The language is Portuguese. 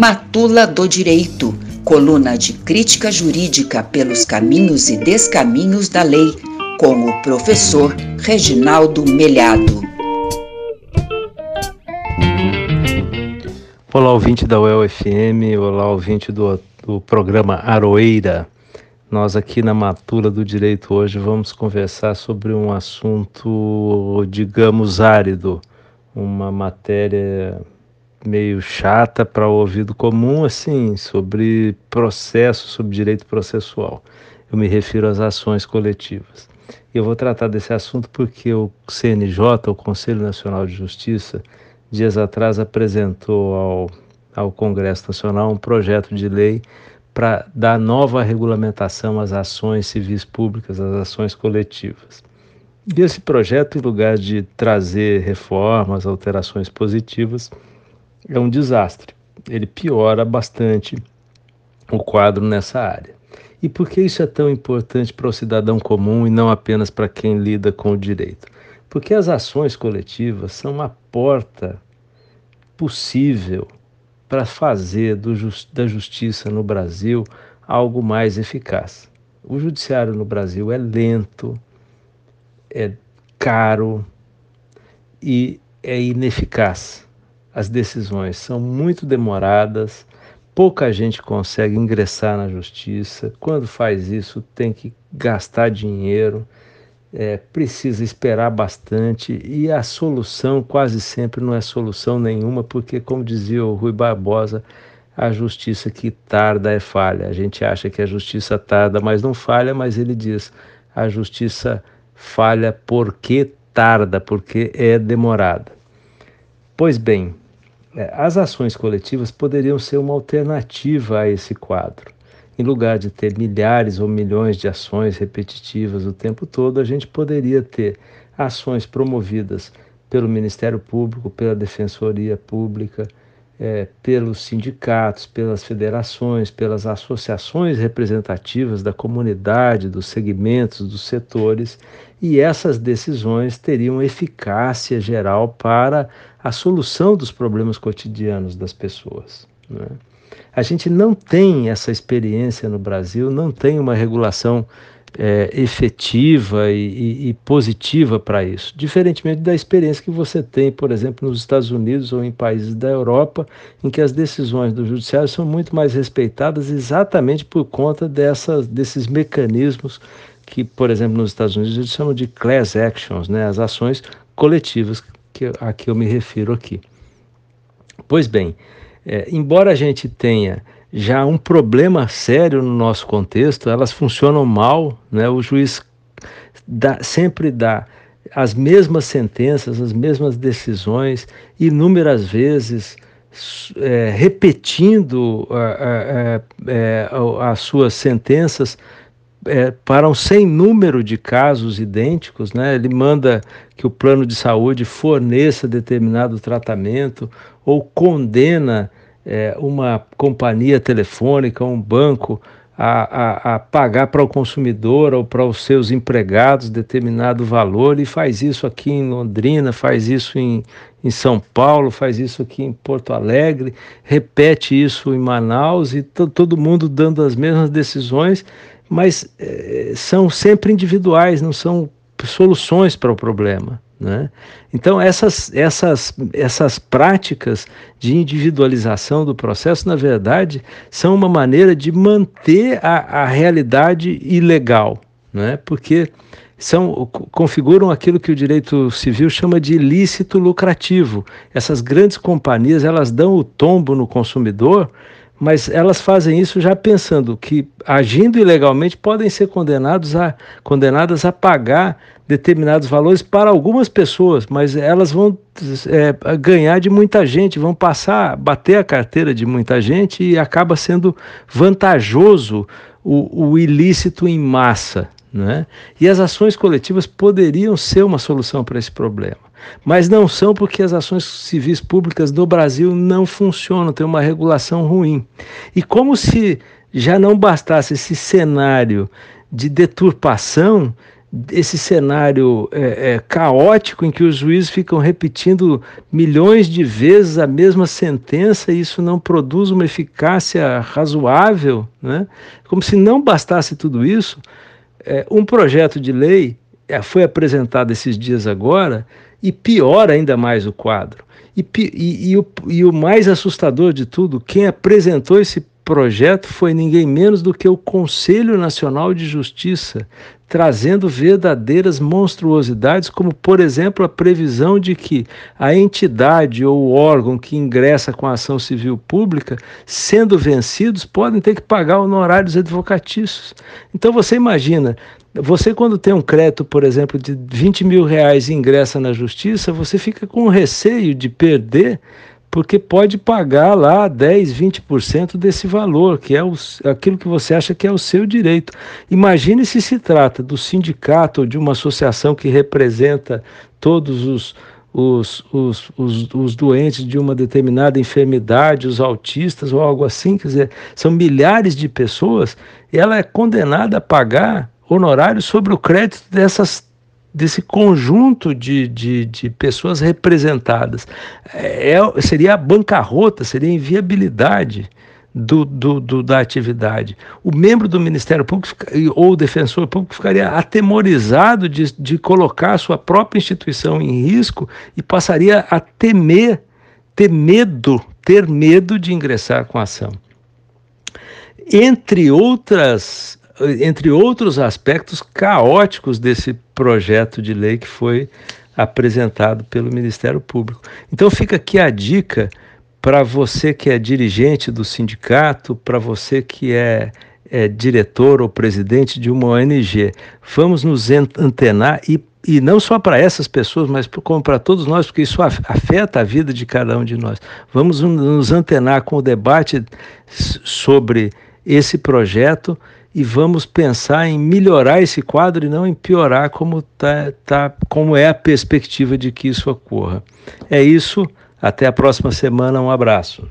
Matula do Direito, coluna de crítica jurídica pelos caminhos e descaminhos da lei, com o professor Reginaldo Melhado. Olá, ouvinte da UEL-FM, olá, ouvinte do, do programa Aroeira. Nós aqui na Matula do Direito hoje vamos conversar sobre um assunto, digamos, árido, uma matéria meio chata para o ouvido comum, assim, sobre processo, sobre direito processual. Eu me refiro às ações coletivas. E eu vou tratar desse assunto porque o CNJ, o Conselho Nacional de Justiça, dias atrás apresentou ao, ao Congresso Nacional um projeto de lei para dar nova regulamentação às ações civis públicas, às ações coletivas. E esse projeto, em lugar de trazer reformas, alterações positivas, é um desastre. Ele piora bastante o quadro nessa área. E por que isso é tão importante para o cidadão comum e não apenas para quem lida com o direito? Porque as ações coletivas são uma porta possível para fazer do, da justiça no Brasil algo mais eficaz. O judiciário no Brasil é lento, é caro e é ineficaz as decisões são muito demoradas, pouca gente consegue ingressar na justiça. Quando faz isso, tem que gastar dinheiro, é, precisa esperar bastante e a solução quase sempre não é solução nenhuma, porque, como dizia o Rui Barbosa, a justiça que tarda é falha. A gente acha que a justiça tarda, mas não falha, mas ele diz: a justiça falha porque tarda, porque é demorada. Pois bem, as ações coletivas poderiam ser uma alternativa a esse quadro. Em lugar de ter milhares ou milhões de ações repetitivas o tempo todo, a gente poderia ter ações promovidas pelo Ministério Público, pela Defensoria Pública, é, pelos sindicatos, pelas federações, pelas associações representativas da comunidade, dos segmentos, dos setores, e essas decisões teriam eficácia geral para a solução dos problemas cotidianos das pessoas. Né? A gente não tem essa experiência no Brasil, não tem uma regulação é, efetiva e, e, e positiva para isso, diferentemente da experiência que você tem, por exemplo, nos Estados Unidos ou em países da Europa, em que as decisões do judiciário são muito mais respeitadas exatamente por conta dessas, desses mecanismos que, por exemplo, nos Estados Unidos eles chamam de class actions, né, as ações coletivas que, a que eu me refiro aqui. Pois bem, é, embora a gente tenha já um problema sério no nosso contexto, elas funcionam mal, né? o juiz dá, sempre dá as mesmas sentenças, as mesmas decisões, inúmeras vezes, é, repetindo é, as suas sentenças é, para um sem número de casos idênticos, né? ele manda que o plano de saúde forneça determinado tratamento ou condena é, uma companhia telefônica, um banco, a, a, a pagar para o consumidor ou para os seus empregados determinado valor e faz isso aqui em Londrina, faz isso em, em São Paulo, faz isso aqui em Porto Alegre, repete isso em Manaus e todo mundo dando as mesmas decisões, mas é, são sempre individuais, não são soluções para o problema. Né? Então, essas, essas, essas práticas de individualização do processo, na verdade, são uma maneira de manter a, a realidade ilegal, né? porque são, configuram aquilo que o direito civil chama de ilícito lucrativo. Essas grandes companhias elas dão o tombo no consumidor mas elas fazem isso já pensando que, agindo ilegalmente, podem ser condenados a, condenadas a pagar determinados valores para algumas pessoas, mas elas vão é, ganhar de muita gente, vão passar, bater a carteira de muita gente e acaba sendo vantajoso o, o ilícito em massa. Né? E as ações coletivas poderiam ser uma solução para esse problema. Mas não são porque as ações civis públicas do Brasil não funcionam, tem uma regulação ruim. E como se já não bastasse esse cenário de deturpação, esse cenário é, é, caótico em que os juízes ficam repetindo milhões de vezes a mesma sentença e isso não produz uma eficácia razoável, né? como se não bastasse tudo isso, é, um projeto de lei é, foi apresentado esses dias agora e piora ainda mais o quadro. E, e, e, o, e o mais assustador de tudo, quem apresentou esse projeto foi ninguém menos do que o Conselho Nacional de Justiça, trazendo verdadeiras monstruosidades, como, por exemplo, a previsão de que a entidade ou o órgão que ingressa com a ação civil pública, sendo vencidos, podem ter que pagar honorários advocatícios. Então você imagina, você quando tem um crédito, por exemplo, de 20 mil reais e ingressa na justiça, você fica com receio de perder porque pode pagar lá 10, 20% desse valor, que é o, aquilo que você acha que é o seu direito. Imagine se se trata do sindicato ou de uma associação que representa todos os, os, os, os, os, doentes de uma determinada enfermidade, os autistas ou algo assim, quer dizer, são milhares de pessoas, e ela é condenada a pagar honorários sobre o crédito dessas desse conjunto de, de, de pessoas representadas. É, é, seria a bancarrota, seria a inviabilidade do, do, do, da atividade. O membro do Ministério Público ou o defensor público ficaria atemorizado de, de colocar a sua própria instituição em risco e passaria a temer, ter medo, ter medo de ingressar com a ação. Entre outras entre outros aspectos caóticos desse projeto de lei que foi apresentado pelo Ministério Público. Então fica aqui a dica para você que é dirigente do sindicato, para você que é, é, diretor ou presidente de uma ONG. Vamos nos antenar e, e não só para essas pessoas, mas como para todos nós, porque isso afeta a vida de cada um de nós. Vamos nos antenar com o debate sobre esse projeto e vamos pensar em melhorar esse quadro e não em piorar como, tá, tá, como é a perspectiva de que isso ocorra. É isso, até a próxima semana, um abraço.